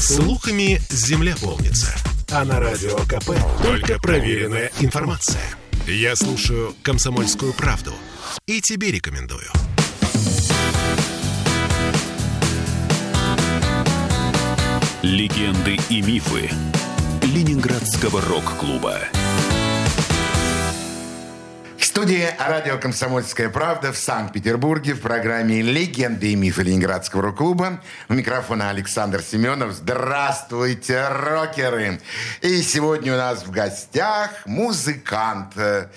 Слухами земля полнится. А на радио КП только проверенная информация. Я слушаю «Комсомольскую правду» и тебе рекомендую. Легенды и мифы Ленинградского рок-клуба студии радио «Комсомольская правда» в Санкт-Петербурге в программе «Легенды и мифы Ленинградского рок-клуба». У микрофона Александр Семенов. Здравствуйте, рокеры! И сегодня у нас в гостях музыкант, э,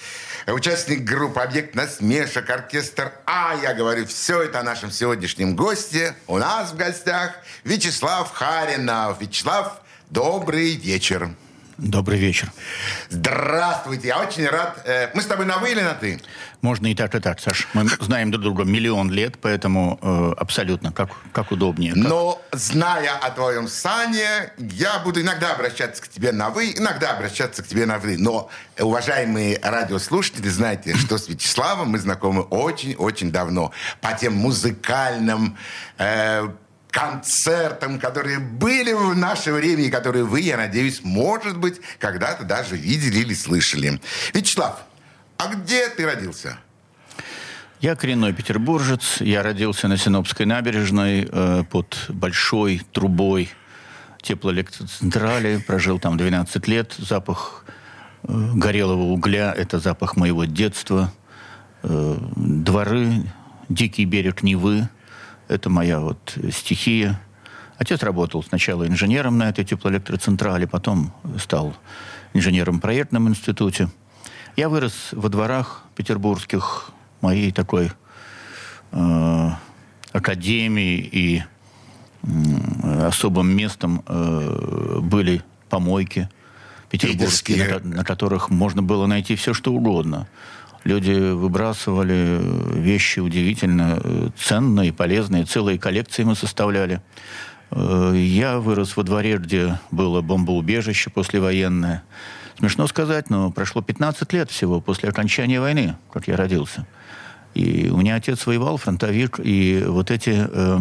участник группы «Объект насмешек», оркестр А. Я говорю все это о нашем сегодняшнем госте. У нас в гостях Вячеслав Харинов. Вячеслав, добрый вечер. Добрый вечер. Здравствуйте, я очень рад. Э, мы с тобой на вы или на ты? Можно и так, и так, Саш. Мы знаем друг друга миллион лет, поэтому э, абсолютно, как, как удобнее. Как... Но, зная о твоем сане, я буду иногда обращаться к тебе на вы, иногда обращаться к тебе на вы. Но, уважаемые радиослушатели, знаете, что с Вячеславом мы знакомы очень-очень давно. По тем музыкальным э, концертам, которые были в наше время и которые вы, я надеюсь, может быть, когда-то даже видели или слышали. Вячеслав, а где ты родился? Я коренной петербуржец. Я родился на Синопской набережной э, под большой трубой теплоэлектроцентрали. Прожил там 12 лет. Запах э, горелого угля – это запах моего детства. Э, дворы, дикий берег Невы – это моя вот стихия. Отец работал сначала инженером на этой теплоэлектроцентрале, потом стал инженером в проектном институте. Я вырос во дворах петербургских, моей такой э, академии и э, особым местом э, были помойки петербургские, на, на которых можно было найти все, что угодно. Люди выбрасывали вещи удивительно э, ценные, полезные. Целые коллекции мы составляли. Э, я вырос во дворе, где было бомбоубежище послевоенное. Смешно сказать, но прошло 15 лет всего после окончания войны, как я родился. И у меня отец воевал, фронтовик, и вот эти э,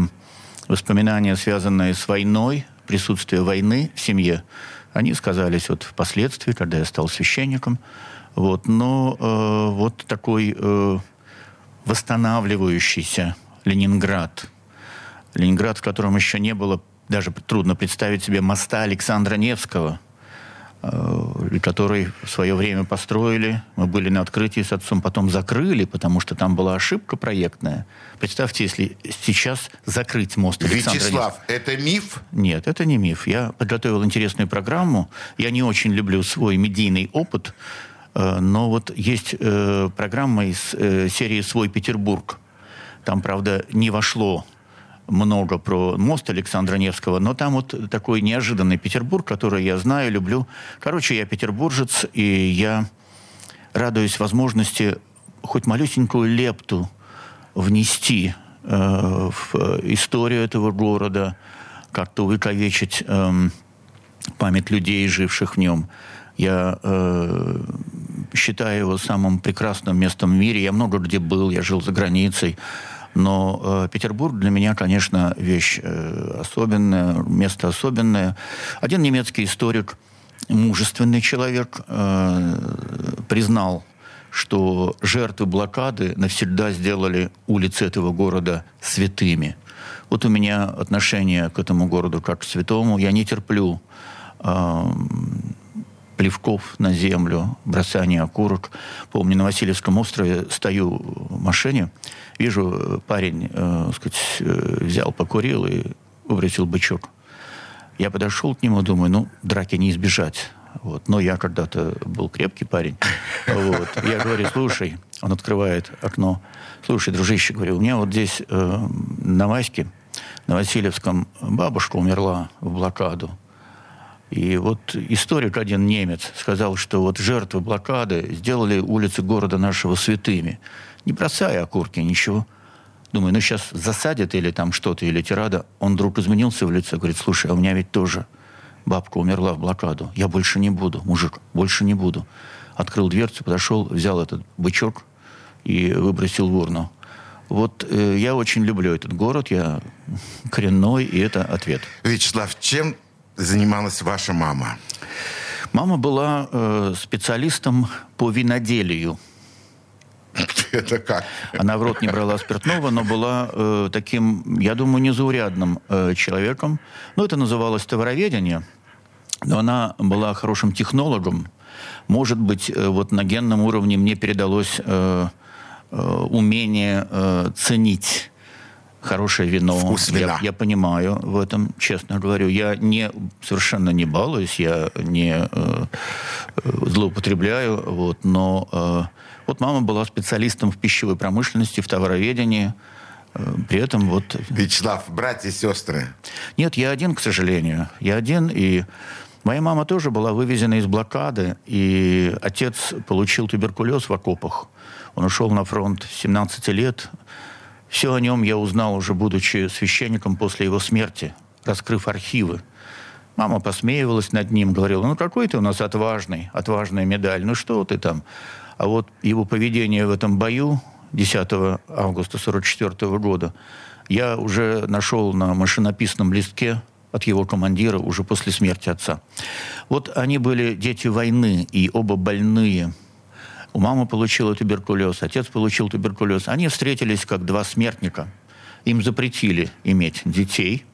воспоминания, связанные с войной, присутствие войны в семье, они сказались вот впоследствии, когда я стал священником. Вот, но э, вот такой э, восстанавливающийся Ленинград, Ленинград, в котором еще не было, даже трудно представить себе моста Александра Невского, э, который в свое время построили. Мы были на открытии с отцом, потом закрыли, потому что там была ошибка проектная. Представьте, если сейчас закрыть мост Александра Вячеслав, Невского. это миф? Нет, это не миф. Я подготовил интересную программу. Я не очень люблю свой медийный опыт, но вот есть э, программа из э, серии «Свой Петербург». Там, правда, не вошло много про мост Александра Невского, но там вот такой неожиданный Петербург, который я знаю, люблю. Короче, я петербуржец, и я радуюсь возможности хоть малюсенькую лепту внести э, в историю этого города, как-то увековечить э, память людей, живших в нем. Я э, считаю его самым прекрасным местом в мире. Я много где был, я жил за границей. Но э, Петербург для меня, конечно, вещь э, особенная, место особенное. Один немецкий историк, мужественный человек, э, признал, что жертвы блокады навсегда сделали улицы этого города святыми. Вот у меня отношение к этому городу как к святому. Я не терплю э, плевков на землю, бросание окурок. Помню, на Васильевском острове стою в машине, вижу, э, парень, э, сказать, э, взял, покурил и выбросил бычок. Я подошел к нему, думаю, ну, драки не избежать. Вот. Но я когда-то был крепкий парень. Вот. Я говорю, слушай, он открывает окно. Слушай, дружище, говорю, у меня вот здесь э, на Ваське, на Васильевском бабушка умерла в блокаду. И вот историк один немец сказал, что вот жертвы блокады сделали улицы города нашего святыми. Не бросая окурки, ничего. Думаю, ну сейчас засадят или там что-то, или тирада. Он вдруг изменился в лице, говорит, слушай, а у меня ведь тоже бабка умерла в блокаду. Я больше не буду, мужик, больше не буду. Открыл дверцу, подошел, взял этот бычок и выбросил в урну. Вот э, я очень люблю этот город, я коренной, и это ответ. Вячеслав, чем занималась ваша мама? Мама была э, специалистом по виноделию. Это как? Она в рот не брала спиртного, но была э, таким, я думаю, незаурядным э, человеком. Ну, это называлось товароведение, но она была хорошим технологом. Может быть, э, вот на генном уровне мне передалось э, э, умение э, ценить хорошее вино. Вкус вина. Я, я понимаю в этом, честно говорю. Я не, совершенно не балуюсь, я не э, э, злоупотребляю, вот, но э, вот мама была специалистом в пищевой промышленности, в товароведении. Э, При этом вот... Вячеслав, братья и сестры. Нет, я один, к сожалению. Я один, и моя мама тоже была вывезена из блокады, и отец получил туберкулез в окопах. Он ушел на фронт в 17 лет. Все о нем я узнал уже, будучи священником после его смерти, раскрыв архивы. Мама посмеивалась над ним, говорила, ну какой ты у нас отважный, отважная медаль, ну что ты там. А вот его поведение в этом бою 10 августа 1944 года я уже нашел на машинописном листке от его командира уже после смерти отца. Вот они были дети войны, и оба больные. У мамы получила туберкулез, отец получил туберкулез. Они встретились как два смертника. Им запретили иметь детей,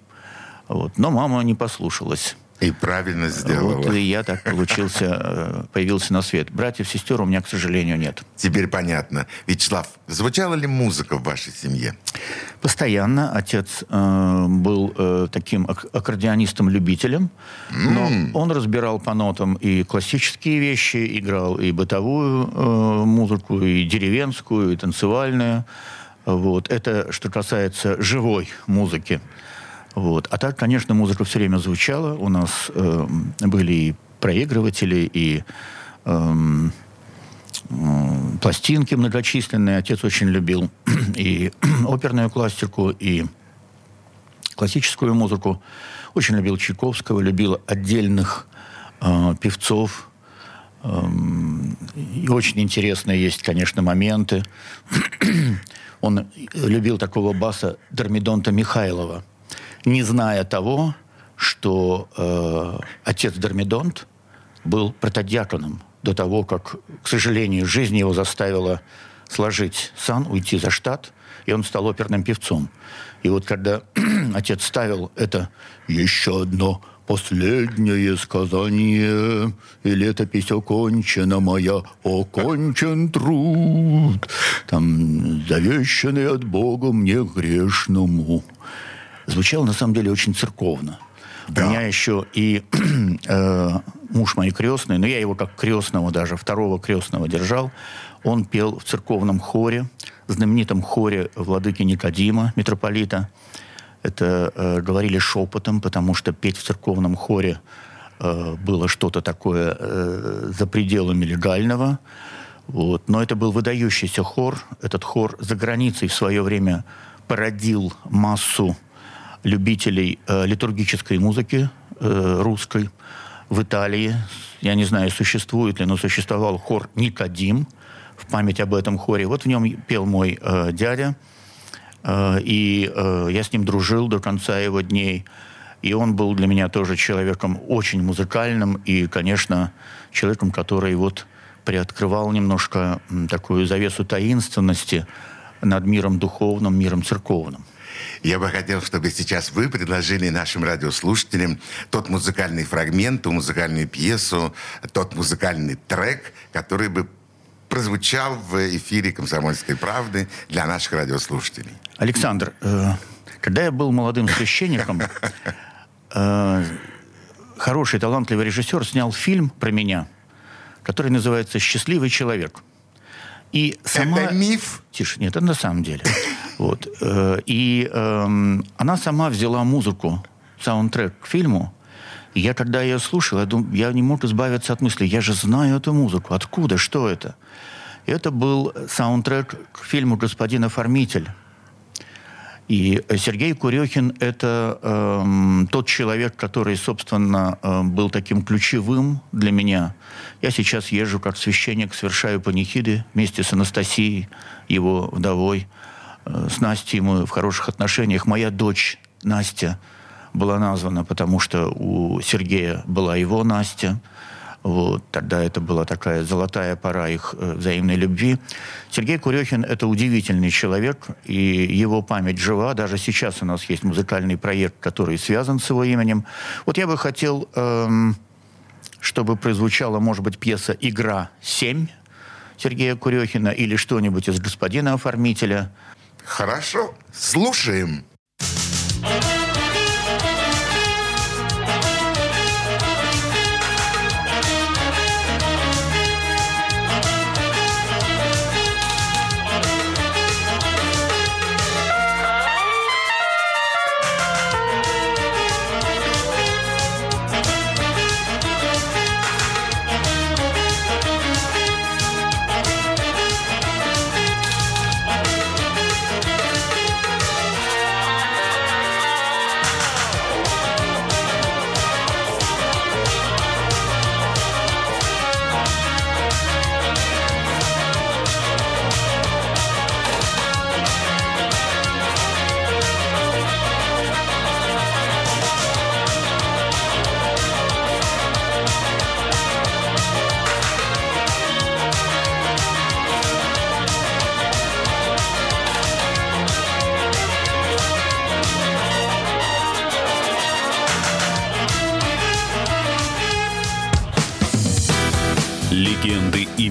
вот. но мама не послушалась. И правильно сделала. Вот и я так получился, э, появился на свет. Братьев, сестер у меня, к сожалению, нет. Теперь понятно. Вячеслав, звучала ли музыка в вашей семье? Постоянно отец э, был э, таким ак- аккордеонистом-любителем, но он разбирал по нотам и классические вещи, играл и бытовую э, музыку, и деревенскую, и танцевальную. Вот. Это что касается живой музыки. Вот. А так, конечно, музыка все время звучала. У нас э, были и проигрыватели, и эм, м, пластинки многочисленные. Отец очень любил и оперную классику, и классическую музыку. Очень любил Чайковского, любил отдельных э, певцов. Эм, и очень интересные есть, конечно, моменты. Он любил такого баса Дормидонта Михайлова, не зная того, что э, отец Дормидонт был протодиаконом до того, как, к сожалению, жизнь его заставила сложить сан, уйти за штат, и он стал оперным певцом. И вот когда отец ставил это «Еще одно последнее сказание, и летопись окончена моя, окончен труд, там завещанный от Бога мне грешному». Звучало, на самом деле, очень церковно. Да. У меня еще и э, муж мой крестный, но я его как крестного даже, второго крестного держал. Он пел в церковном хоре, знаменитом хоре владыки Никодима, митрополита. Это э, говорили шепотом, потому что петь в церковном хоре э, было что-то такое э, за пределами легального. Вот. Но это был выдающийся хор. Этот хор за границей в свое время породил массу любителей э, литургической музыки э, русской в Италии. Я не знаю, существует ли, но существовал хор «Никодим» в память об этом хоре. Вот в нем пел мой э, дядя, э, и э, я с ним дружил до конца его дней. И он был для меня тоже человеком очень музыкальным и, конечно, человеком, который вот приоткрывал немножко такую завесу таинственности над миром духовным, миром церковным. Я бы хотел, чтобы сейчас вы предложили нашим радиослушателям тот музыкальный фрагмент, ту музыкальную пьесу, тот музыкальный трек, который бы прозвучал в эфире «Комсомольской правды» для наших радиослушателей. Александр, э, когда я был молодым священником, э, хороший, талантливый режиссер снял фильм про меня, который называется «Счастливый человек». И сама... Это миф? Тише, нет, это на самом деле. Вот. э, И эм, она сама взяла музыку, саундтрек к фильму. И я, когда ее слушал, я, дум- я не мог избавиться от мысли, я же знаю эту музыку. Откуда? Что это? Это был саундтрек к фильму «Господин оформитель». И Сергей Курехин – это эм, тот человек, который, собственно, э, был таким ключевым для меня. Я сейчас езжу как священник, совершаю панихиды вместе с Анастасией, его вдовой. Э, с Настей мы в хороших отношениях. Моя дочь Настя была названа, потому что у Сергея была его Настя. Вот, тогда это была такая золотая пора их э, взаимной любви. Сергей Курехин – это удивительный человек, и его память жива. Даже сейчас у нас есть музыкальный проект, который связан с его именем. Вот я бы хотел, эм, чтобы прозвучала, может быть, пьеса «Игра 7» Сергея Курехина или что-нибудь из «Господина оформителя». Хорошо, слушаем.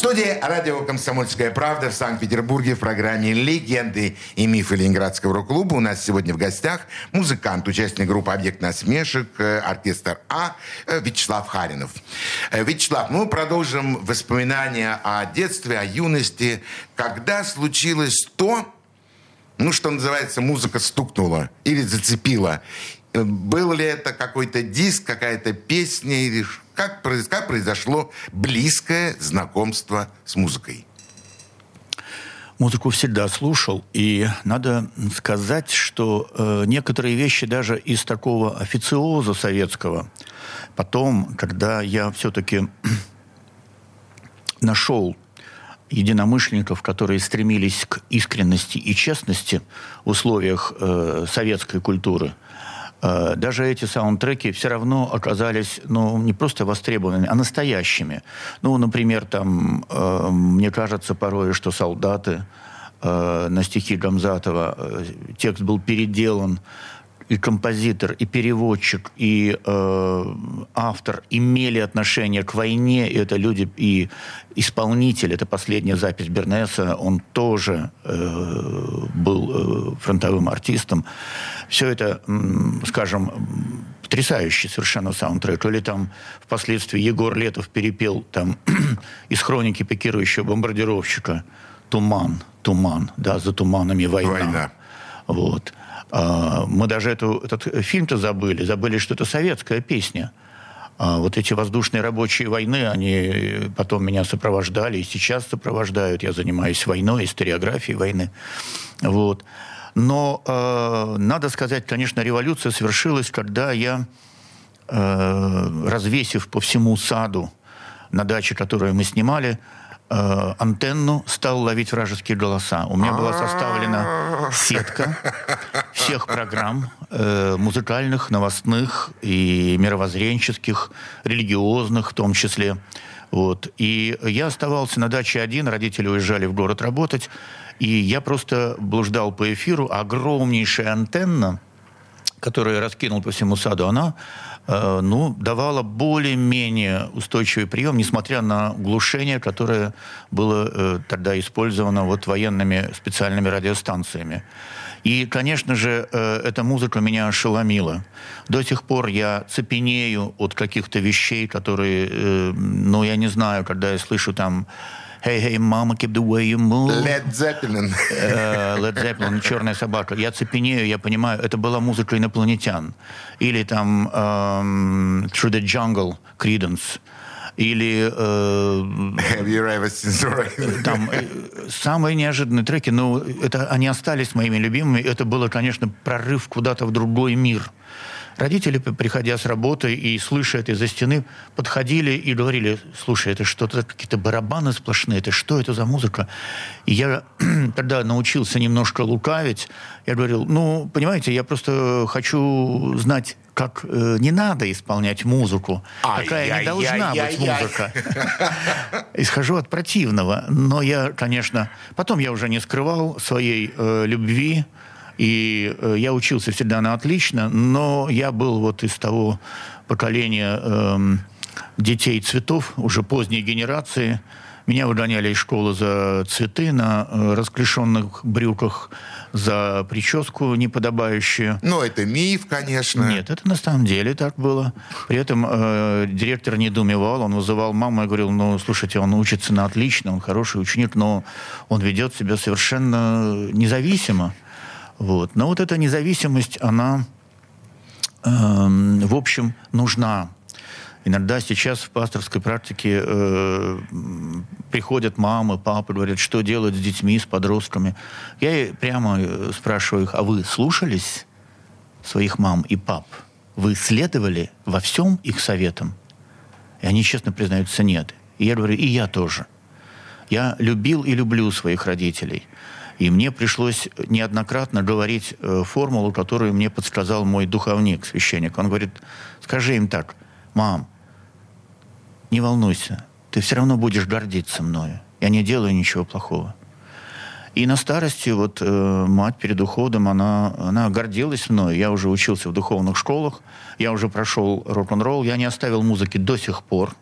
студии радио «Комсомольская правда» в Санкт-Петербурге в программе «Легенды и мифы Ленинградского рок-клуба» у нас сегодня в гостях музыкант, участник группы «Объект насмешек», э, оркестр «А» э, Вячеслав Харинов. Э, Вячеслав, мы продолжим воспоминания о детстве, о юности. Когда случилось то, ну, что называется, музыка стукнула или зацепила, был ли это какой-то диск, какая-то песня, или как, как произошло близкое знакомство с музыкой? Музыку всегда слушал, и надо сказать, что э, некоторые вещи даже из такого официоза советского, потом, когда я все-таки нашел единомышленников, которые стремились к искренности и честности в условиях э, советской культуры – даже эти саундтреки все равно оказались, ну, не просто востребованными, а настоящими. Ну, например, там, э, мне кажется порой, что «Солдаты» э, на стихи Гамзатова, э, текст был переделан и композитор, и переводчик, и э, автор имели отношение к войне. И это люди, и исполнитель, это последняя запись Бернеса, он тоже э, был э, фронтовым артистом. Все это, скажем, потрясающий совершенно саундтрек. Или там впоследствии Егор Летов перепел там из хроники пикирующего бомбардировщика «Туман», «Туман», да, за туманами война. война. Вот. А, мы даже эту, этот фильм-то забыли, забыли, что это советская песня. А вот эти воздушные рабочие войны, они потом меня сопровождали и сейчас сопровождают. Я занимаюсь войной, историографией войны. Вот. Но э, надо сказать, конечно, революция свершилась, когда я, э, развесив по всему саду на даче, которую мы снимали, э, антенну, стал ловить вражеские голоса. У меня была составлена сетка всех программ э, музыкальных, новостных и мировоззренческих, религиозных в том числе. Вот. И я оставался на даче один, родители уезжали в город работать, и я просто блуждал по эфиру. Огромнейшая антенна, которую я раскинул по всему саду, она Э, ну, давала более-менее устойчивый прием, несмотря на глушение, которое было э, тогда использовано вот военными специальными радиостанциями. И, конечно же, э, эта музыка меня ошеломила. До сих пор я цепенею от каких-то вещей, которые, ну, я не знаю, когда я слышу там Hey, hey, mama, keep the way you move. Led Zeppelin. Э, Led Zeppelin, «Черная собака». Я цепенею, я понимаю, это была музыка инопланетян. Или там эм, «Through the Jungle» Creedence. Или э, Have you ever seen the rain? там э, самые неожиданные треки, но это они остались моими любимыми. Это было, конечно, прорыв куда-то в другой мир. Родители, приходя с работы и слыша это из-за стены, подходили и говорили, слушай, это что-то, какие-то барабаны сплошные, это что это за музыка? И я тогда научился немножко лукавить. Я говорил, ну, понимаете, я просто хочу знать, как э, не надо исполнять музыку, какая не должна быть Ай-яй-яй-яй-яй. музыка. Исхожу от противного. Но я, конечно... Потом я уже не скрывал своей э, любви. И э, я учился всегда на отлично. Но я был вот из того поколения эм, детей цветов, уже поздней генерации. Меня выгоняли из школы за цветы на э, расклешенных брюках, за прическу неподобающую. Ну, это миф, конечно. Нет, это на самом деле так было. При этом э, директор недоумевал, он вызывал маму и говорил, ну, слушайте, он учится на отлично, он хороший ученик, но он ведет себя совершенно независимо. Вот. Но вот эта независимость, она, эм, в общем, нужна. Иногда сейчас в пасторской практике э, приходят мамы, папы, говорят, что делать с детьми, с подростками. Я прямо э, спрашиваю их, а вы слушались своих мам и пап? Вы следовали во всем их советам? И они честно признаются, нет. И я говорю, и я тоже. Я любил и люблю своих родителей. И мне пришлось неоднократно говорить э, формулу, которую мне подсказал мой духовник, священник. Он говорит, скажи им так, мам, не волнуйся, ты все равно будешь гордиться мною. Я не делаю ничего плохого. И на старости вот э, мать перед уходом, она, она гордилась мной. Я уже учился в духовных школах, я уже прошел рок-н-ролл, я не оставил музыки до сих пор.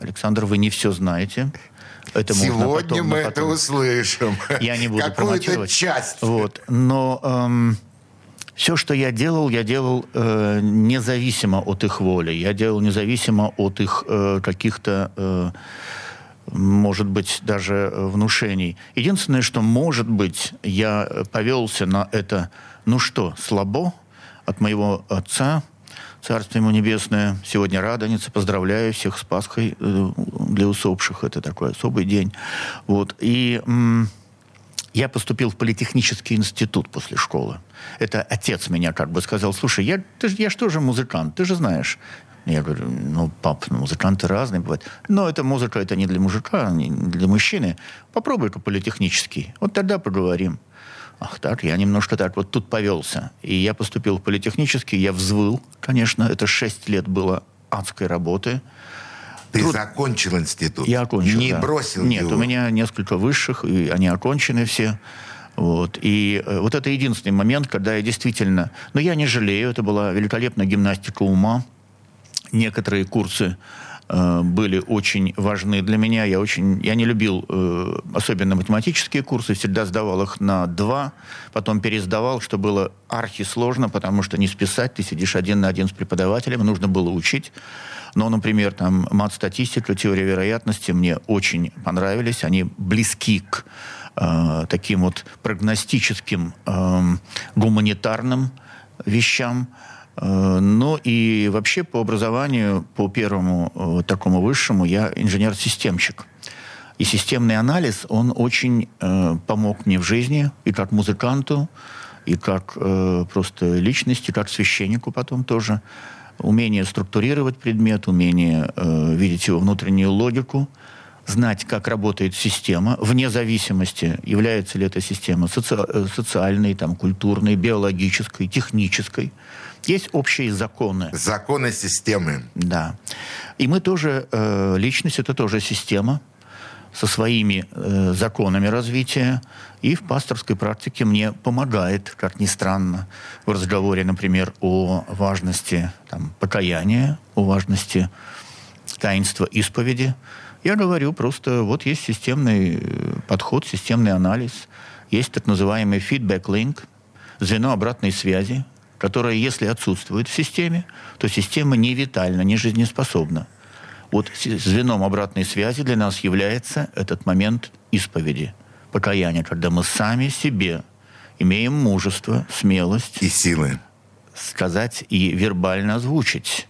Александр, вы не все знаете. Это Сегодня потом- мы на это потом. услышим. Я не буду Какую-то часть. Вот. Но все, что я делал, я делал э, независимо от их воли. Я делал независимо от их э, каких-то, э, может быть, даже э, внушений. Единственное, что, может быть, я повелся на это, ну что, слабо от моего отца, Царство ему небесное, сегодня Радоница, поздравляю всех с Пасхой э, для усопших, это такой особый день. Вот. И я поступил в политехнический институт после школы. Это отец меня как бы сказал, слушай, я, ты, я же тоже музыкант, ты же знаешь. Я говорю, ну, пап, ну, музыканты разные бывают. Но эта музыка, это не для мужика, не для мужчины. Попробуй-ка политехнический. Вот тогда поговорим. Ах так, я немножко так вот тут повелся. И я поступил в политехнический, я взвыл, конечно. Это шесть лет было адской работы. Ты Труд- закончил институт. Я окончил, Не да. бросил Нет, его. у меня несколько высших, и они окончены все. Вот. И э, вот это единственный момент, когда я действительно... Но я не жалею, это была великолепная гимнастика ума. Некоторые курсы э, были очень важны для меня. Я, очень, я не любил э, особенно математические курсы, всегда сдавал их на два, потом пересдавал, что было архисложно, потому что не списать, ты сидишь один на один с преподавателем, нужно было учить. Но, например, там мат-статистика, теория вероятности мне очень понравились. Они близки к э, таким вот прогностическим, эм, гуманитарным вещам. Э, Ну и вообще по образованию, по первому э, такому высшему, я инженер-системщик. И системный анализ, он очень э, помог мне в жизни, и как музыканту, и как просто личности, как священнику потом тоже. Умение структурировать предмет, умение видеть его внутреннюю логику, знать, как работает система, вне зависимости, является ли эта система соци- социальной, там, культурной, биологической, технической. Есть общие законы. Законы системы. Да. И мы тоже, э, личность это тоже система со своими э, законами развития. И в пасторской практике мне помогает, как ни странно, в разговоре, например, о важности там, покаяния, о важности таинства исповеди. Я говорю просто, вот есть системный э, подход, системный анализ, есть так называемый feedback link, звено обратной связи, которое, если отсутствует в системе, то система не витальна, не жизнеспособна. Вот звеном обратной связи для нас является этот момент исповеди, покаяния, когда мы сами себе имеем мужество, смелость и силы сказать и вербально озвучить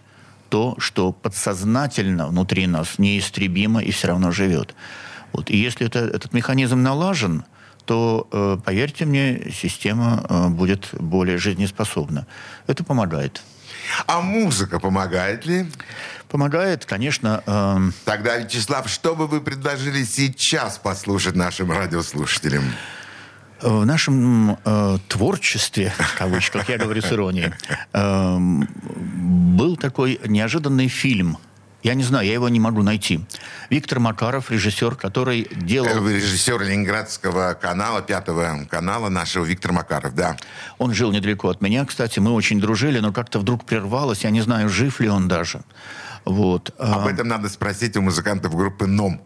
то, что подсознательно внутри нас неистребимо и все равно живет. Вот. И если это, этот механизм налажен, то, э, поверьте мне, система э, будет более жизнеспособна. Это помогает. А музыка помогает ли? Помогает, конечно. Э... Тогда, Вячеслав, что бы вы предложили сейчас послушать нашим радиослушателям? В нашем э, творчестве, в кавычках, я говорю с иронией, э, был такой неожиданный фильм. Я не знаю, я его не могу найти. Виктор Макаров, режиссер, который делал... Э, режиссер Ленинградского канала, пятого канала нашего, Виктор Макаров, да. Он жил недалеко от меня, кстати, мы очень дружили, но как-то вдруг прервалось, я не знаю, жив ли он даже. Вот. Об этом надо спросить у музыкантов группы «Ном».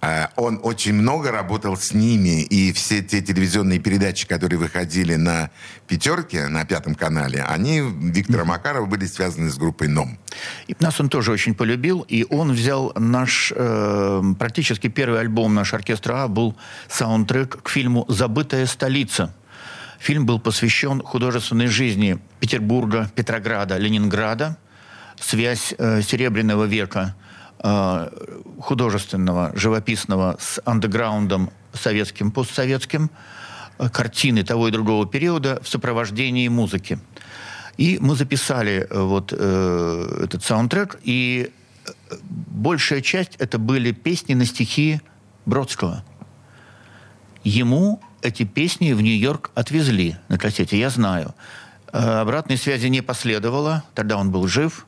Э, он очень много работал с ними, и все те телевизионные передачи, которые выходили на «Пятерке», на Пятом канале, они, Виктора Макарова, были связаны с группой «Ном». И нас он тоже очень полюбил, и он взял наш, э, практически первый альбом наш оркестра А был саундтрек к фильму «Забытая столица». Фильм был посвящен художественной жизни Петербурга, Петрограда, Ленинграда, связь э, Серебряного века – художественного, живописного с андеграундом советским, постсоветским, э, картины того и другого периода в сопровождении музыки. И мы записали э, вот э, этот саундтрек, и большая часть это были песни на стихи Бродского. Ему эти песни в Нью-Йорк отвезли на кассете, я знаю. Обратной связи не последовало, тогда он был жив –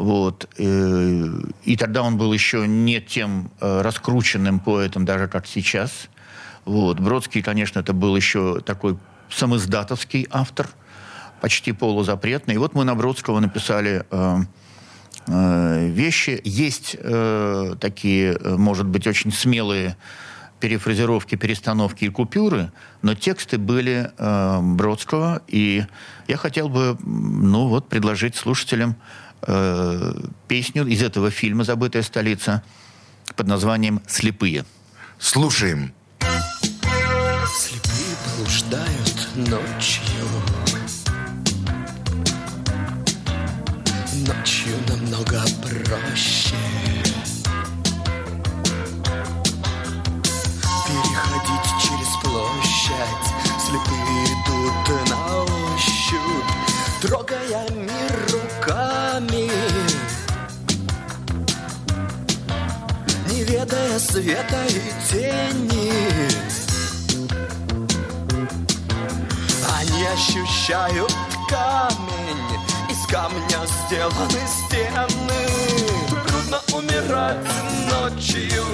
вот. Э, и тогда он был еще не тем э, раскрученным поэтом, даже как сейчас. Вот. Бродский, конечно, это был еще такой самоиздатовский автор, почти полузапретный. И вот мы на Бродского написали э, вещи. Есть такие, может быть, очень смелые перефразировки, перестановки и купюры, но тексты были э, Бродского, и я хотел бы, ну вот, предложить слушателям э, песню из этого фильма «Забытая столица» под названием «Слепые». Слушаем. Слепые блуждают ночью Ночью намного проще Переходить через площадь Слепые идут на ощупь Трогая мир света и тени. Они ощущают камень Из камня сделаны стены. Трудно умирать ночью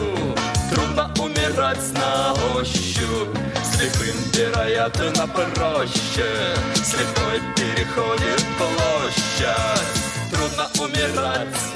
Трудно умирать на ощупь. Слепым, вероятно, проще Слепой переходит площадь. Трудно умирать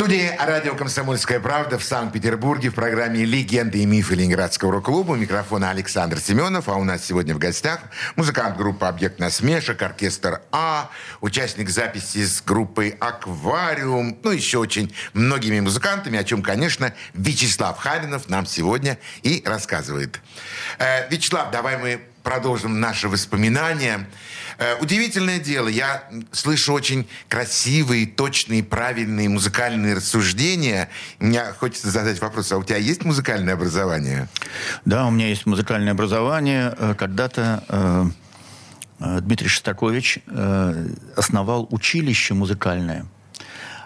Студии радио «Комсомольская правда» в Санкт-Петербурге в программе «Легенды и мифы Ленинградского рок-клуба». У микрофона Александр Семенов, а у нас сегодня в гостях музыкант группы «Объект насмешек», оркестр «А», участник записи с группой «Аквариум», ну, еще очень многими музыкантами, о чем, конечно, Вячеслав Харинов нам сегодня и рассказывает. Э, Вячеслав, давай мы продолжим наши воспоминания. Э, удивительное дело, я слышу очень красивые, точные, правильные музыкальные рассуждения. Мне хочется задать вопрос, а у тебя есть музыкальное образование? Да, у меня есть музыкальное образование. Э, когда-то э, Дмитрий Шостакович основал училище музыкальное.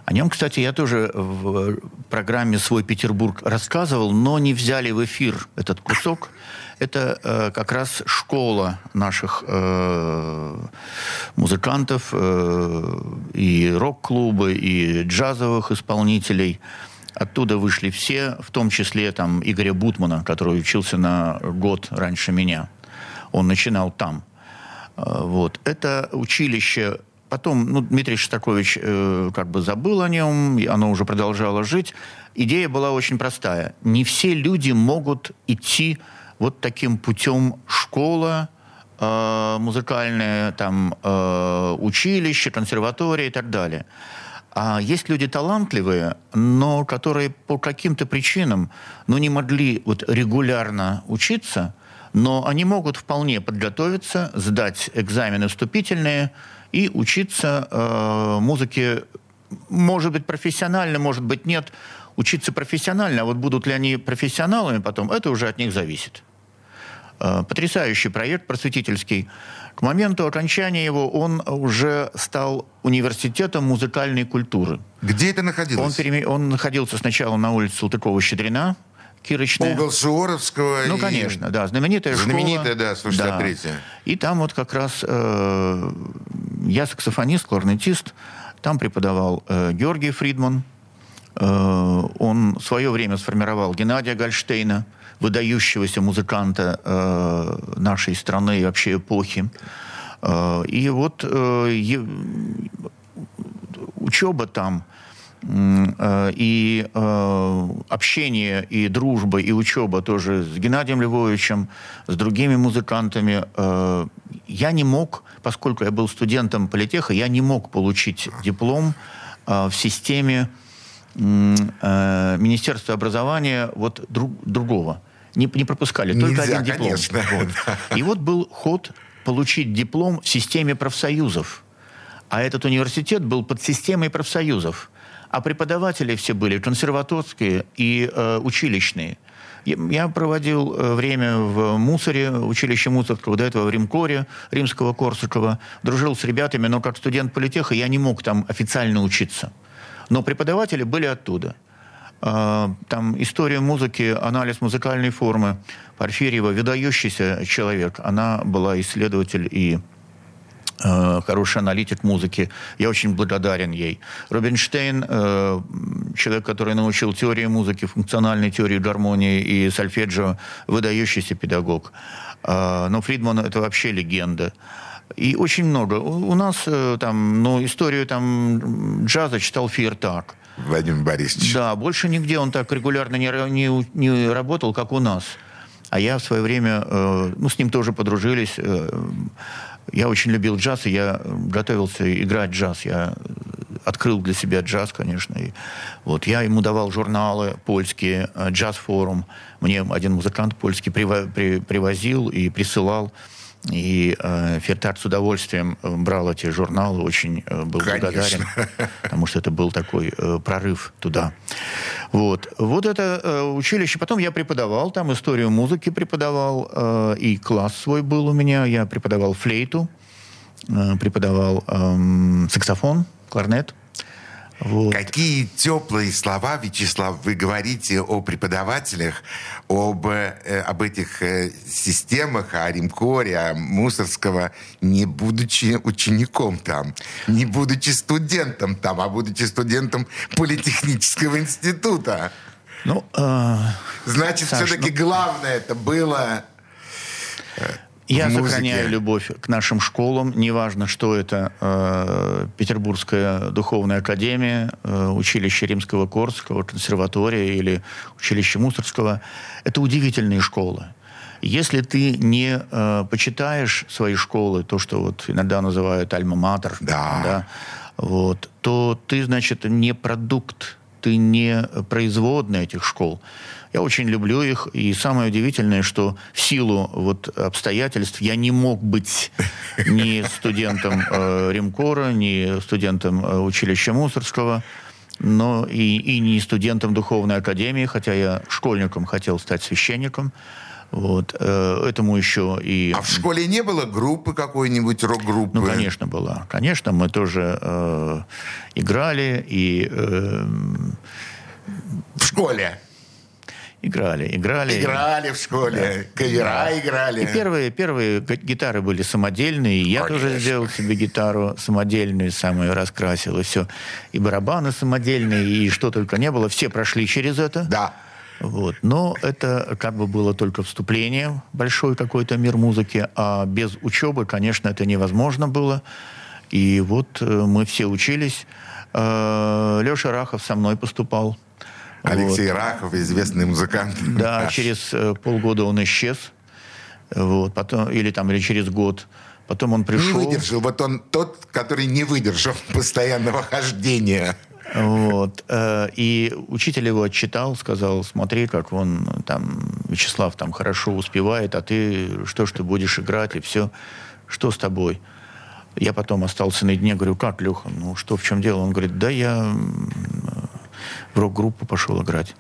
О нем, кстати, я тоже в программе «Свой Петербург» рассказывал, но не взяли в эфир этот кусок это э, как раз школа наших э, музыкантов э, и рок-клуба, и джазовых исполнителей. Оттуда вышли все, в том числе там Игоря Бутмана, который учился на год раньше меня. Он начинал там. Э, вот. Это училище Потом, ну, Дмитрий Шостакович э, как бы забыл о нем, оно уже продолжало жить. Идея была очень простая. Не все люди могут идти вот таким путем школа, э, музыкальное там э, училище, консерватория и так далее. А есть люди талантливые, но которые по каким-то причинам ну, не могли вот регулярно учиться, но они могут вполне подготовиться, сдать экзамены вступительные и учиться э, музыке, может быть, профессионально, может быть, нет. Учиться профессионально, а вот будут ли они профессионалами потом, это уже от них зависит. Э, потрясающий проект просветительский. К моменту окончания его он уже стал университетом музыкальной культуры. Где это находилось? Он, переме... он находился сначала на улице Салтыкова-Щедрина, Кирочная. Угол Суворовского. Ну, и... конечно, да. Знаменитая, Знаменитая школа. да, 163 да. И там вот как раз э, я саксофонист, кларнетист. Там преподавал э, Георгий Фридман. Э, он в свое время сформировал Геннадия Гольштейна, выдающегося музыканта э, нашей страны и вообще эпохи. Э, и вот э, учеба там и э, общение, и дружба, и учеба тоже с Геннадием Львовичем, с другими музыкантами. Э, я не мог, поскольку я был студентом политеха, я не мог получить диплом в системе Министерства образования вот друг, другого. Не, не пропускали, только Нельзя, один диплом. Конечно. Вот. И вот был ход получить диплом в системе профсоюзов. А этот университет был под системой профсоюзов а преподаватели все были консерваторские и э, училищные. Я проводил э, время в Мусоре, училище Мусорского, до этого в Римкоре, римского Корсакова. Дружил с ребятами, но как студент политеха я не мог там официально учиться. Но преподаватели были оттуда. Э, там история музыки, анализ музыкальной формы. Порфирьева, выдающийся человек. Она была исследователь и Э, хороший аналитик музыки. Я очень благодарен ей. Рубинштейн, э, человек, который научил теории музыки, функциональной теории гармонии и сольфеджио, выдающийся педагог. Э, но Фридман – это вообще легенда. И очень много. У нас там, ну, историю там джаза читал Фиертак. Владимир Борисович. Да, больше нигде он так регулярно не, не, не работал, как у нас. А я в свое время, ну, с ним тоже подружились. Я очень любил джаз, и я готовился играть джаз. Я открыл для себя джаз, конечно. И вот я ему давал журналы польские, э, джаз-форум. Мне один музыкант польский привозил и присылал. И э, Фертар с удовольствием э, брал эти журналы, очень э, был Конечно. благодарен, потому что это был такой э, прорыв туда. Вот, вот это э, училище. Потом я преподавал там историю музыки преподавал, э, и класс свой был у меня. Я преподавал флейту, э, преподавал э, саксофон, кларнет. Вот. Какие теплые слова, Вячеслав, вы говорите о преподавателях, об, э, об этих э, системах, о Римкоре, о Мусорского, не будучи учеником там, не будучи студентом там, а будучи студентом Политехнического института. Ну, э, Значит, Саш, все-таки ну... главное это было я музыке. сохраняю любовь к нашим школам. Неважно, что это э, Петербургская духовная академия, э, училище Римского Корского, консерватория или училище Мусорского. Это удивительные школы. Если ты не э, почитаешь свои школы, то, что вот иногда называют альма-матер, да. Да, вот, то ты, значит, не продукт, ты не производный этих школ. Я очень люблю их, и самое удивительное, что в силу вот обстоятельств я не мог быть ни студентом э, Римкора, ни студентом э, училища Мусорского, но и, и не студентом духовной академии, хотя я школьником хотел стать священником. Вот. Э, этому еще и... А в школе не было группы какой-нибудь, рок-группы? Ну, конечно, была. Конечно, мы тоже э, играли и... Э, в школе? Играли, играли. Играли в школе, кавера Да. играли. И первые, первые гитары были самодельные. Я тоже Конечно. сделал себе гитару самодельную, сам ее раскрасил, и все. И барабаны самодельные, и что только не было. Все прошли через это. Да. Вот. Но это как бы было только вступление большой какой-то мир музыки, а без учебы, конечно, это невозможно было. И вот э, мы все учились. Леша Рахов со мной поступал. Алексей Рахов, известный музыкант. Вот. Да, через э, полгода он исчез. Вот, потом, или там, или через год. Потом он Не пришел. выдержал. Вот он тот, который не выдержал постоянного хождения. Вот. э, И учитель его отчитал, сказал, смотри, как он там, Вячеслав там хорошо успевает, а ты что ж ты будешь играть, и все. Что с тобой? Я потом остался наедине, говорю, как, Леха, ну что, в чем дело? Он говорит, да я в рок-группу пошел играть.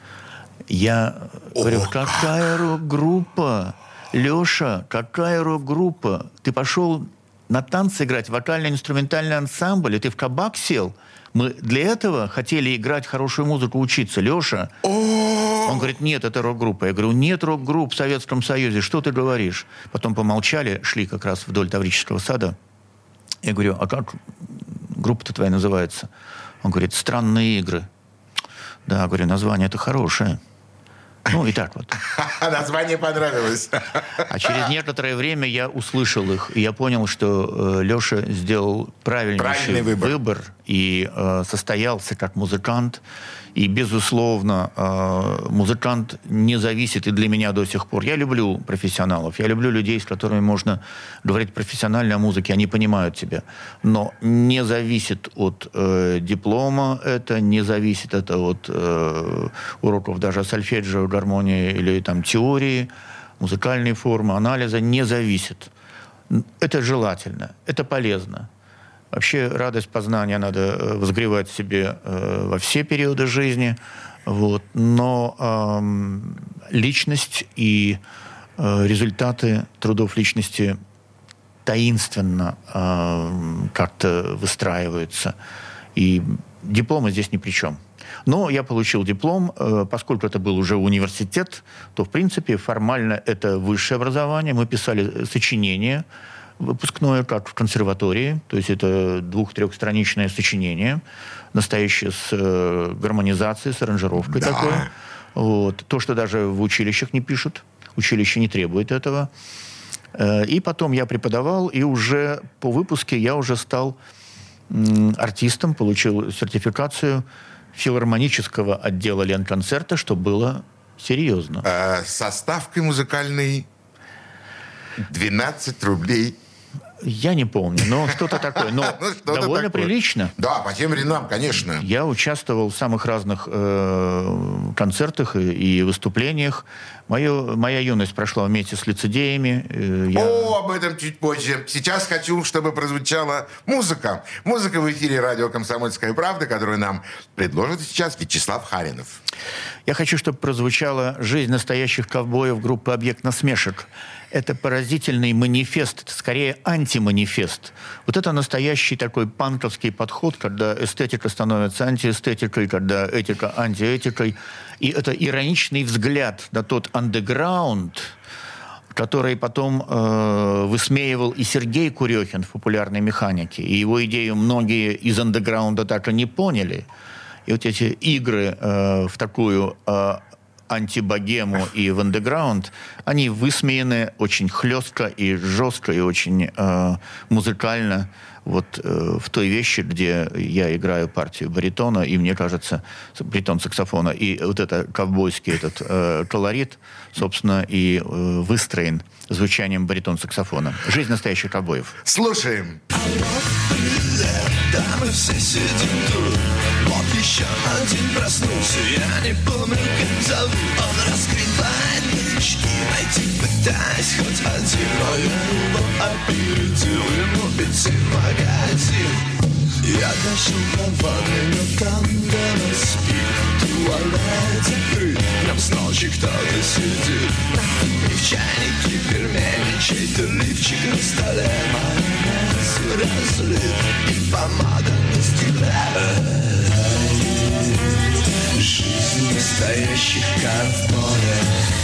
Я говорю, какая рок-группа? Леша, какая рок-группа? Ты пошел на танцы играть, вокально-инструментальный ансамбль, и ты в кабак сел? Мы для этого хотели играть хорошую музыку, учиться. Леша, он говорит, нет, это рок-группа. Я говорю, нет рок-групп в Советском Союзе, что ты говоришь? Потом помолчали, шли как раз вдоль Таврического сада. Я говорю, а как группа-то твоя называется? Он говорит, «Странные игры». Да, говорю, название это хорошее. Ну, и так вот. Название понравилось. А через некоторое время я услышал их, и я понял, что э, Леша сделал Правильный выбор. И э, состоялся как музыкант. И, безусловно, э, музыкант не зависит и для меня до сих пор. Я люблю профессионалов, я люблю людей, с которыми можно говорить профессионально о музыке, они понимают тебя. Но не зависит от э, диплома это, не зависит это от э, уроков даже сольфеджио, гармонии или там теории, музыкальной формы, анализа, не зависит. Это желательно, это полезно. Вообще радость познания надо э, возгревать в себе э, во все периоды жизни. Вот. Но эм, личность и э, результаты трудов личности таинственно эм, как-то выстраиваются. И дипломы здесь ни при чем. Но я получил диплом, э, поскольку это был уже университет, то, в принципе, формально это высшее образование. Мы писали сочинение выпускное, как в консерватории, то есть это двух-трехстраничное сочинение, настоящее с э, гармонизацией, с аранжировкой Да. такое. Вот. То, что даже в училищах не пишут. Училище не требует этого. Э, И потом я преподавал, и уже по выпуске я уже стал м, артистом, получил сертификацию филармонического отдела Ленконцерта, что было серьезно. Э, Со ставкой музыкальной 12 рублей. Я не помню, но что-то такое. Но Ну, довольно прилично. Да, по тем временам, конечно. Я участвовал в самых разных э, концертах и выступлениях. Мое, моя юность прошла вместе с лицедеями. Э, я- О, об этом чуть позже. Сейчас хочу, чтобы прозвучала музыка. Музыка в эфире радио «Комсомольская правда», которую нам предложит сейчас Вячеслав Харинов. Я хочу, чтобы прозвучала «Жизнь настоящих ковбоев» группы «Объект насмешек». Это поразительный манифест, скорее антиманифест. Вот это настоящий такой панковский подход, когда эстетика становится антиэстетикой, когда этика антиэтикой. И это ироничный взгляд на тот андеграунд, который потом э, высмеивал и Сергей Курехин в популярной механике. И его идею многие из андеграунда так и не поняли. И вот эти игры э, в такую э, антибогему и в андеграунд, они высмеяны очень хлестко и жестко, и очень э, музыкально вот э, в той вещи, где я играю партию баритона, и мне кажется, баритон саксофона, и вот это ковбойский этот э, колорит, собственно, и э, выстроен звучанием баритон саксофона. Жизнь настоящих ковбоев. Слушаем. Да, мы все сидим тут Вот еще один проснулся Я не помню, как зовут Он раскрывает книжки Найти пытаясь хоть один Но я его опередил Ему бензин-магазин Я дошел до ванны, но там дома спит Туалет закрыт В нем с ночи кто-то сидит И в чайнике пельмени Чей-то лифчик на столе Майонез разлит И помада на стекле Жизнь настоящих ковбоев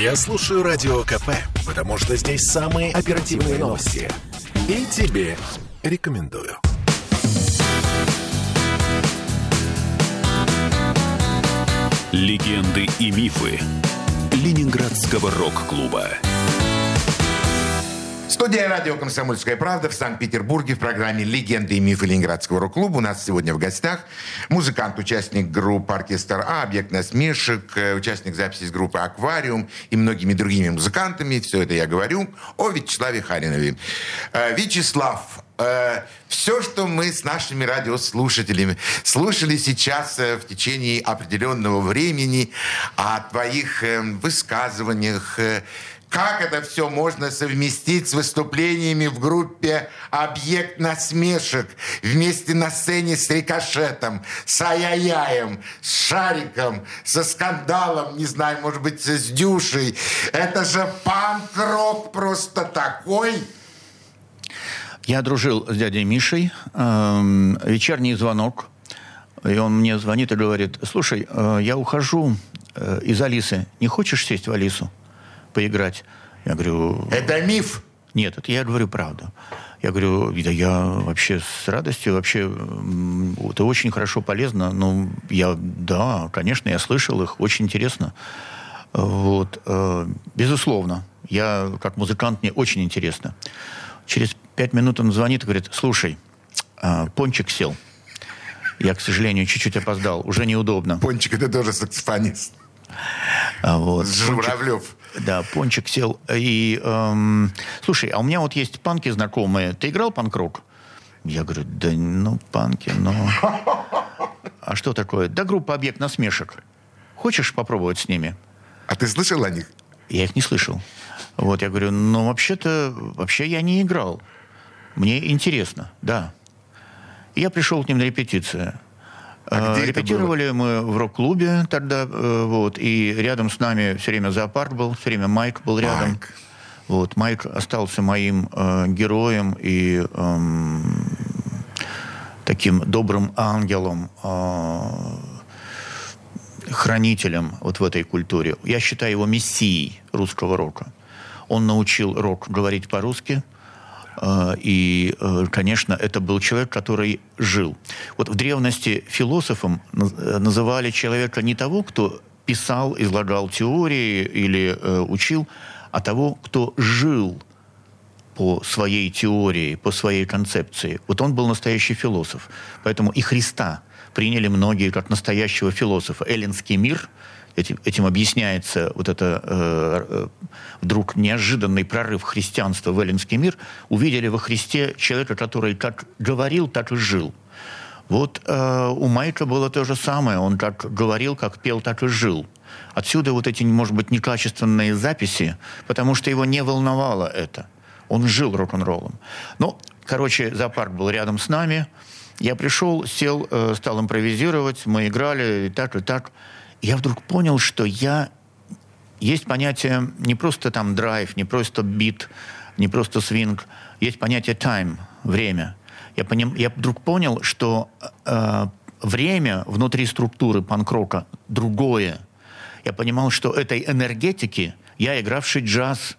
Я слушаю Радио КП, потому что здесь самые оперативные новости. И тебе рекомендую. Легенды и мифы Ленинградского рок-клуба. Студия радио «Комсомольская правда» в Санкт-Петербурге в программе «Легенды и мифы Ленинградского рок-клуба». У нас сегодня в гостях музыкант, участник группы «Оркестр А», «Объект насмешек», э, участник записи из группы «Аквариум» и многими другими музыкантами. Все это я говорю о Вячеславе Харинове. Э, Вячеслав, э, все, что мы с нашими радиослушателями слушали сейчас в течение определенного времени о твоих высказываниях, как это все можно совместить с выступлениями в группе «Объект насмешек» вместе на сцене с рикошетом, с ай-яй-яем, с шариком, со скандалом, не знаю, может быть, с дюшей. Это же панк-рок просто такой. Я дружил с дядей Мишей. Эм, вечерний звонок. И он мне звонит и говорит, слушай, э, я ухожу э, из Алисы. Не хочешь сесть в Алису? Поиграть. Я говорю... Это миф? Нет, это я говорю правду. Я говорю, да я вообще с радостью, вообще это очень хорошо, полезно. Ну, я, да, конечно, я слышал их, очень интересно. Вот, э, безусловно, я как музыкант, мне очень интересно. Через пять минут он звонит и говорит, слушай, э, Пончик сел. Я, к сожалению, чуть-чуть опоздал, уже неудобно. Пончик это тоже саксофонист. А вот. Журавлев. Да, Пончик сел. И, эм, слушай, а у меня вот есть панки знакомые. Ты играл панк-рок? Я говорю, да ну, панки, но... А что такое? Да группа «Объект насмешек». Хочешь попробовать с ними? А ты слышал о них? Я их не слышал. Вот, я говорю, ну, вообще-то, вообще я не играл. Мне интересно, да. И я пришел к ним на репетицию. А где Репетировали мы в рок-клубе тогда, э, вот, и рядом с нами все время зоопарк был, все время Майк был рядом. Майк. Вот, Майк остался моим э, героем и э, таким добрым ангелом, э, хранителем вот в этой культуре. Я считаю его мессией русского рока. Он научил рок говорить по-русски – и, э, конечно, это был человек, который жил. Вот в древности философом э, называли человека не того, кто писал, излагал теории или э, учил, а того, кто жил по своей теории, по своей концепции. Вот он был настоящий философ. Поэтому и Христа приняли многие как настоящего философа. Эллинский мир – Этим, этим объясняется вот это вдруг неожиданный прорыв христианства в эллинский мир. Увидели во Христе человека, который как говорил, так и жил. Вот э, у Майка было то же самое. Он как говорил, как пел, так и жил. Отсюда вот эти, может быть, некачественные записи, потому что его не волновало это. Он жил рок-н-роллом. Ну, короче, зоопарк был рядом с нами. Я пришел, сел, э, стал импровизировать, мы играли и так, и так я вдруг понял, что я... Есть понятие не просто там драйв, не просто бит, не просто свинг. Есть понятие time, время. Я, поним, я вдруг понял, что э, время внутри структуры панк-рока другое. Я понимал, что этой энергетики, я игравший джаз,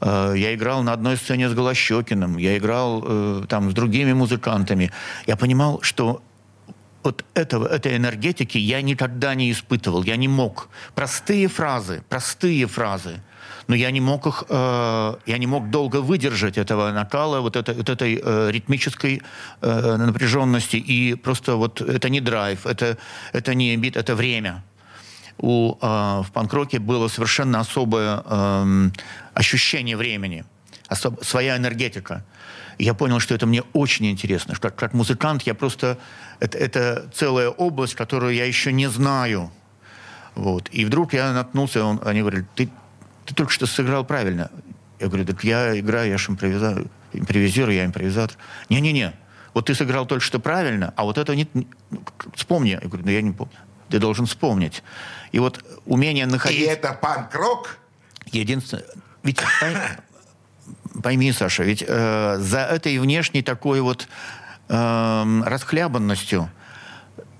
э, я играл на одной сцене с Голощекиным, я играл э, там с другими музыкантами. Я понимал, что вот этого, этой энергетики я никогда не испытывал, я не мог. Простые фразы, простые фразы, но я не мог их, э, я не мог долго выдержать этого накала, вот, это, вот этой э, ритмической э, напряженности, и просто вот это не драйв, это, это не бит, это время. У, э, в панк-роке было совершенно особое э, ощущение времени. особ- своя энергетика. И я понял, что это мне очень интересно. Что, как музыкант я просто... Это, это целая область, которую я еще не знаю. Вот. И вдруг я наткнулся, он, они говорят, ты, ты только что сыграл правильно. Я говорю, так я играю, я же импровизатор, я импровизатор. Не-не-не, вот ты сыграл только что правильно, а вот это не... Вспомни. Я говорю, ну я не помню. Ты должен вспомнить. И вот умение находить... И это панк-рок? Единственное... Ведь пойми, Саша, ведь э, за этой внешней такой вот э, расхлябанностью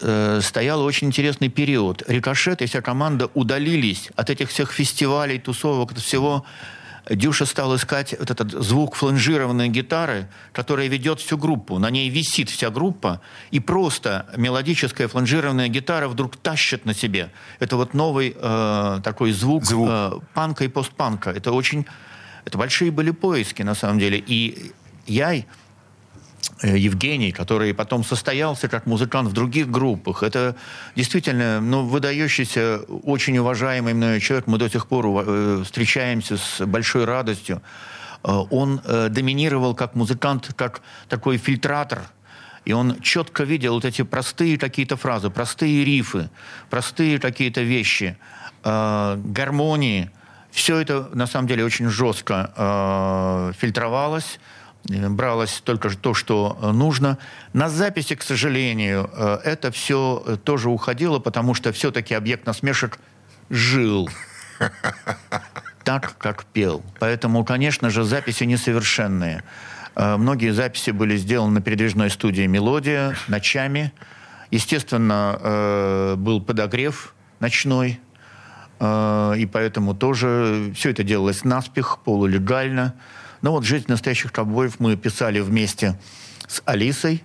э, стоял очень интересный период. Рикошет и вся команда удалились от этих всех фестивалей, тусовок, от всего. Дюша стал искать вот этот звук фланжированной гитары, которая ведет всю группу. На ней висит вся группа, и просто мелодическая фланжированная гитара вдруг тащит на себе. Это вот новый э, такой звук, Звук. Э, панка и постпанка. Это очень... Это большие были поиски, на самом деле. И я, э, Евгений, который потом состоялся как музыкант в других группах, это действительно ну, выдающийся, очень уважаемый мною человек. Мы до сих пор э, встречаемся с большой радостью. Э, Он доминировал как музыкант, как такой фильтратор – и он четко видел вот эти простые какие-то фразы, простые рифы, простые какие-то вещи, гармонии. Все это, на самом деле, очень жестко э, фильтровалось, бралось только то, что нужно. На записи, к сожалению, э, это все тоже уходило, потому что все-таки объект насмешек жил так, как пел. Поэтому, конечно же, записи несовершенные. Э, Многие записи были сделаны на передвижной студии «Мелодия» ночами. Естественно, э, был подогрев ночной, и поэтому тоже все это делалось наспех, полулегально. Но вот «Жизнь настоящих ковбоев» мы писали вместе с Алисой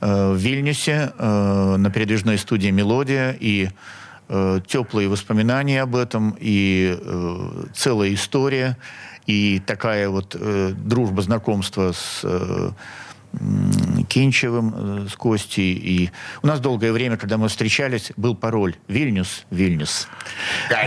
э, в Вильнюсе э, на передвижной студии «Мелодия», и э, теплые воспоминания об этом, и э, целая история, и такая вот э, дружба, знакомство с э, Кинчевым, э, с Костей. И у нас долгое время, когда мы встречались, был пароль «Вильнюс, Вильнюс».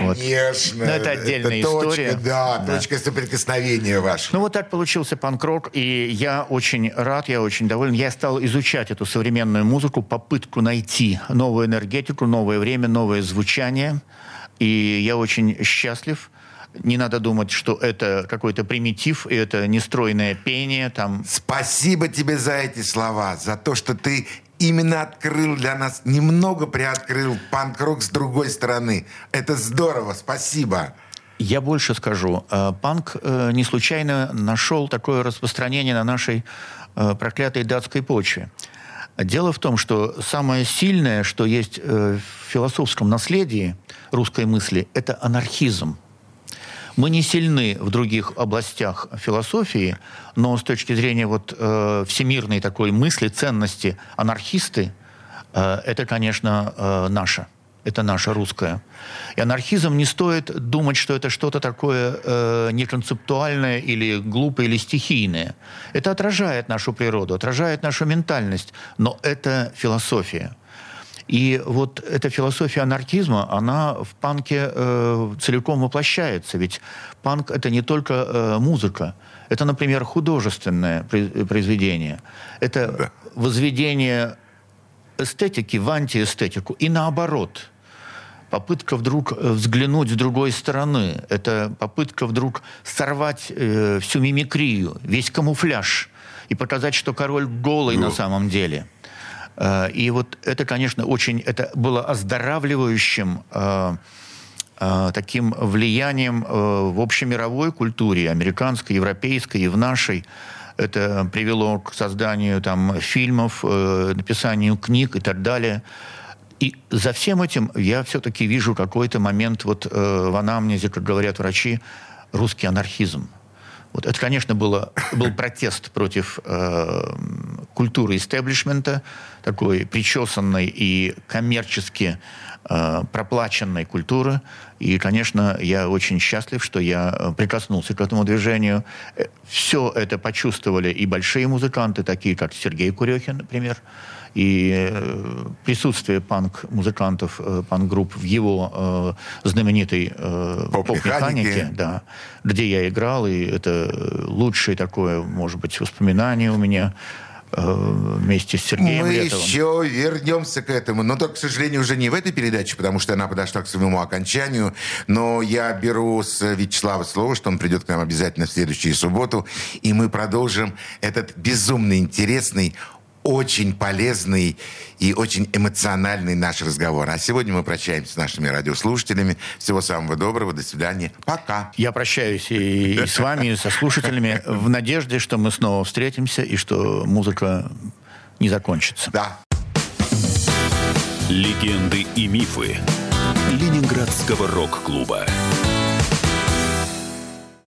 Вот. Конечно. Ну, это отдельная точка, история. Да, Да. точка соприкосновения ваша. Ну вот так получился панк-рок, и я очень рад, я очень доволен. Я стал изучать эту современную музыку, попытку найти новую энергетику, новое время, новое звучание. И я очень счастлив. Не надо думать, что это какой-то примитив, и это нестройное пение, там Спасибо тебе за эти слова, за то, что ты именно открыл для нас, немного приоткрыл панк-рок с другой стороны. Это здорово, спасибо. Я больше скажу. Э, Панк э, не случайно нашел такое распространение на нашей э, проклятой датской почве. Дело в том, что самое сильное, что есть в философском наследии русской мысли, это анархизм. Мы не сильны в других областях философии, но с точки зрения вот, э, всемирной такой мысли, ценности, анархисты, э, это, конечно, э, наше. Это наше русское. И анархизм не стоит думать, что это что-то такое э, неконцептуальное или глупое, или стихийное. Это отражает нашу природу, отражает нашу ментальность, но это философия. И вот эта философия анархизма, она в панке э, целиком воплощается. Ведь панк это не только э, музыка, это, например, художественное произведение, это возведение эстетики в антиэстетику и наоборот. Попытка вдруг э, взглянуть с другой стороны. Это попытка вдруг сорвать э, всю мимикрию, весь камуфляж и показать, что король голый на самом деле. Э, И вот это, конечно, очень... Это было оздоравливающим э, э, таким влиянием в общемировой культуре, американской, европейской и в нашей. Это привело к созданию там, фильмов, написанию книг и так далее. И за всем этим я все-таки вижу какой-то момент вот, в анамнезе, как говорят врачи, русский анархизм. Вот это, конечно, было, был протест против э, культуры истеблишмента, такой причесанной и коммерчески э, проплаченной культуры. И, конечно, я очень счастлив, что я э, прикоснулся к этому движению. Э, Все это почувствовали и большие музыканты, такие как Сергей Курехин, например, и э, присутствие панк-музыкантов, э, панк-групп в его э, знаменитой Поп-механике. да, где я играл, и это лучшее такое, может быть, воспоминание у меня вместе с Сергеем Мы Летовым. еще вернемся к этому, но только, к сожалению, уже не в этой передаче, потому что она подошла к своему окончанию. Но я беру с Вячеслава слово, что он придет к нам обязательно в следующую субботу, и мы продолжим этот безумно интересный, очень полезный и очень эмоциональный наш разговор. А сегодня мы прощаемся с нашими радиослушателями. Всего самого доброго, до свидания. Пока. Я прощаюсь и, и с вами, и со слушателями, в надежде, что мы снова встретимся и что музыка не закончится. Да. Легенды и мифы Ленинградского рок-клуба.